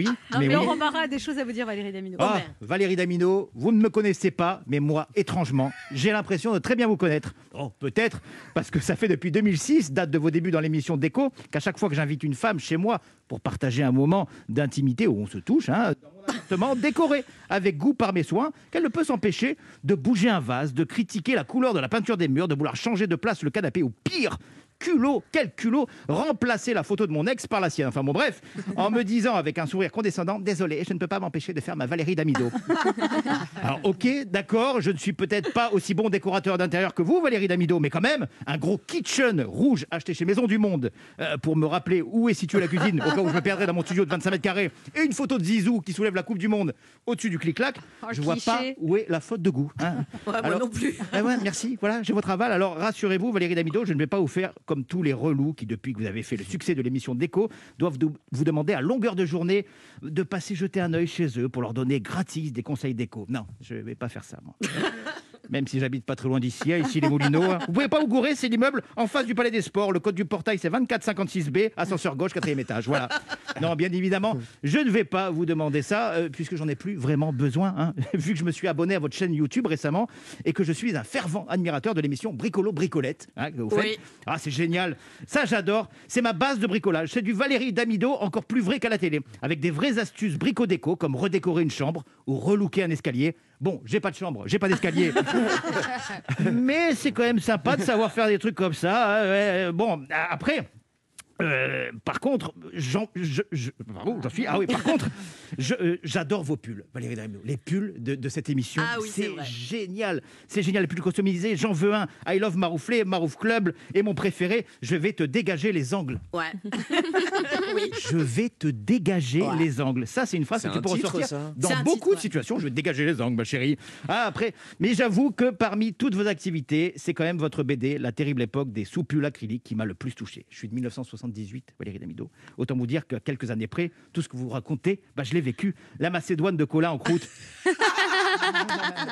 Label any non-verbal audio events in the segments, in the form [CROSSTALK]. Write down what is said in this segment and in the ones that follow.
oui. Non, mais, mais oui. Laurent Barra a des choses à vous dire, Valérie Damino. Ah, Valérie Damino, vous ne me connaissez pas, mais moi, étrangement, j'ai l'impression de très bien vous connaître. Oh, peut-être, parce que ça fait depuis 2006, date de vos débuts dans l'émission Déco, qu'à chaque fois que j'invite une femme chez moi pour partager un moment d'intimité où on se touche, hein, dans mon appartement décoré avec goût par mes soins, qu'elle ne peut s'empêcher de bouger un vase, de critiquer la couleur de la peinture des murs, de vouloir changer de place le canapé, ou pire, culot, quel culot, remplacer la photo de mon ex par la sienne. Enfin bon, bref, en me disant avec un sourire condescendant, désolé, je ne peux pas m'empêcher de faire ma Valérie Damido. [LAUGHS] Alors ok, d'accord, je ne suis peut-être pas aussi bon décorateur d'intérieur que vous, Valérie Damido, mais quand même, un gros kitchen rouge acheté chez Maison du Monde euh, pour me rappeler où est située la cuisine, au cas où je me perdrais dans mon studio de 25 mètres carrés, et une photo de Zizou qui soulève la Coupe du Monde au-dessus du clic-clac, Oh, je vois cliché. pas où est la faute de goût. hein. Ouais, moi Alors- non plus. Eh ouais, merci, voilà, j'ai votre aval. Alors rassurez-vous, Valérie Damido, je ne vais pas vous faire comme tous les relous qui, depuis que vous avez fait le succès de l'émission Déco, doivent de- vous demander à longueur de journée de passer jeter un œil chez eux pour leur donner gratis des conseils déco. Non, je ne vais pas faire ça, moi. [LAUGHS] Même si j'habite pas très loin d'ici, hein, ici les Moulineaux. hein. Vous pouvez pas vous gourer, c'est l'immeuble en face du Palais des Sports. Le code du portail, c'est 2456B, ascenseur gauche, quatrième étage. Voilà. [LAUGHS] Non, bien évidemment, je ne vais pas vous demander ça, euh, puisque j'en ai plus vraiment besoin, hein, [LAUGHS] vu que je me suis abonné à votre chaîne YouTube récemment et que je suis un fervent admirateur de l'émission Bricolo Bricolette hein, que vous faites. Oui. Ah, c'est génial. Ça, j'adore. C'est ma base de bricolage. C'est du Valérie Damido, encore plus vrai qu'à la télé, avec des vraies astuces brico-déco, comme redécorer une chambre ou relooker un escalier. Bon, j'ai pas de chambre, j'ai pas d'escalier. [LAUGHS] Mais c'est quand même sympa de savoir faire des trucs comme ça. hein, ouais, bon, après. Euh, par contre, j'en, je, je- pardon, j'en suis. Ah oui, par contre, je, euh, j'adore vos pulls, Valérie. Les pulls de, de cette émission, Ah oui, c'est c'est vrai. génial. C'est génial, les pulls customisés. J'en veux un. I love Marouflé, Marouf Club. Et mon préféré, je vais te dégager les angles. Ouais. [LAUGHS] Je vais te dégager Ouais. les angles. Ça, c'est une phrase C'est que tu un peux titre, ressortir ça. dans beaucoup titre, de situations. Je vais te dégager les angles, ma chérie. Ah, après, mais j'avoue que parmi toutes vos activités, c'est quand même votre BD, La terrible époque des soupules acryliques, qui m'a le plus touché. Je suis de 1978, Valérie Damido. Autant vous dire que quelques années près, tout ce que vous racontez, bah, je l'ai vécu. La macédoine de cola en croûte. [LAUGHS]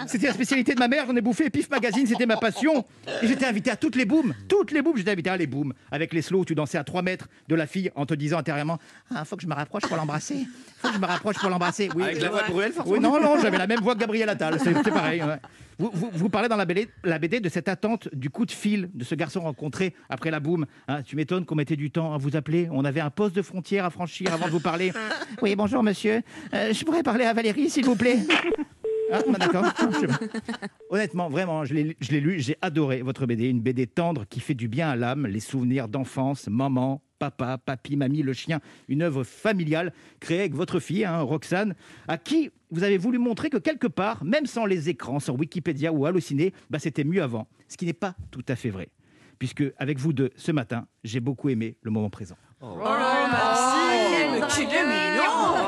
C'était la spécialité de ma mère, j'en ai bouffé. Pif Magazine, c'était ma passion. Et j'étais invité à toutes les booms. Toutes les booms, j'étais invité à les booms. Avec les slows, tu dansais à 3 mètres de la fille en te disant intérieurement Ah, faut que je me rapproche pour l'embrasser. Faut que je me rapproche pour l'embrasser. Oui, Avec la voix de Bruel, forcément. oui, non, non, j'avais la même voix que Gabriel Attal. C'est c'est pareil. ouais. Vous, vous, vous parlez dans la BD, la BD de cette attente du coup de fil de ce garçon rencontré après la boum. Hein, tu m'étonnes qu'on mettait du temps à vous appeler. On avait un poste de frontière à franchir avant de vous parler. [LAUGHS] Oui, bonjour monsieur. Euh, je pourrais parler à Valérie, s'il vous plaît? Ah, bah, d'accord. Honnêtement, vraiment, je l'ai je l'ai lu, j'ai adoré votre BD. Une BD tendre qui fait du bien à l'âme, les souvenirs d'enfance, maman, papa, papy, mamie, le chien. Une œuvre familiale créée avec votre fille, hein, Roxane, à qui vous avez voulu montrer que quelque part, même sans les écrans, sur Wikipédia ou Allociné, bah, c'était mieux avant. Ce qui n'est pas tout à fait vrai. Puisque, avec vous deux, ce matin, j'ai beaucoup aimé le moment présent. Oh, merci. quel Mais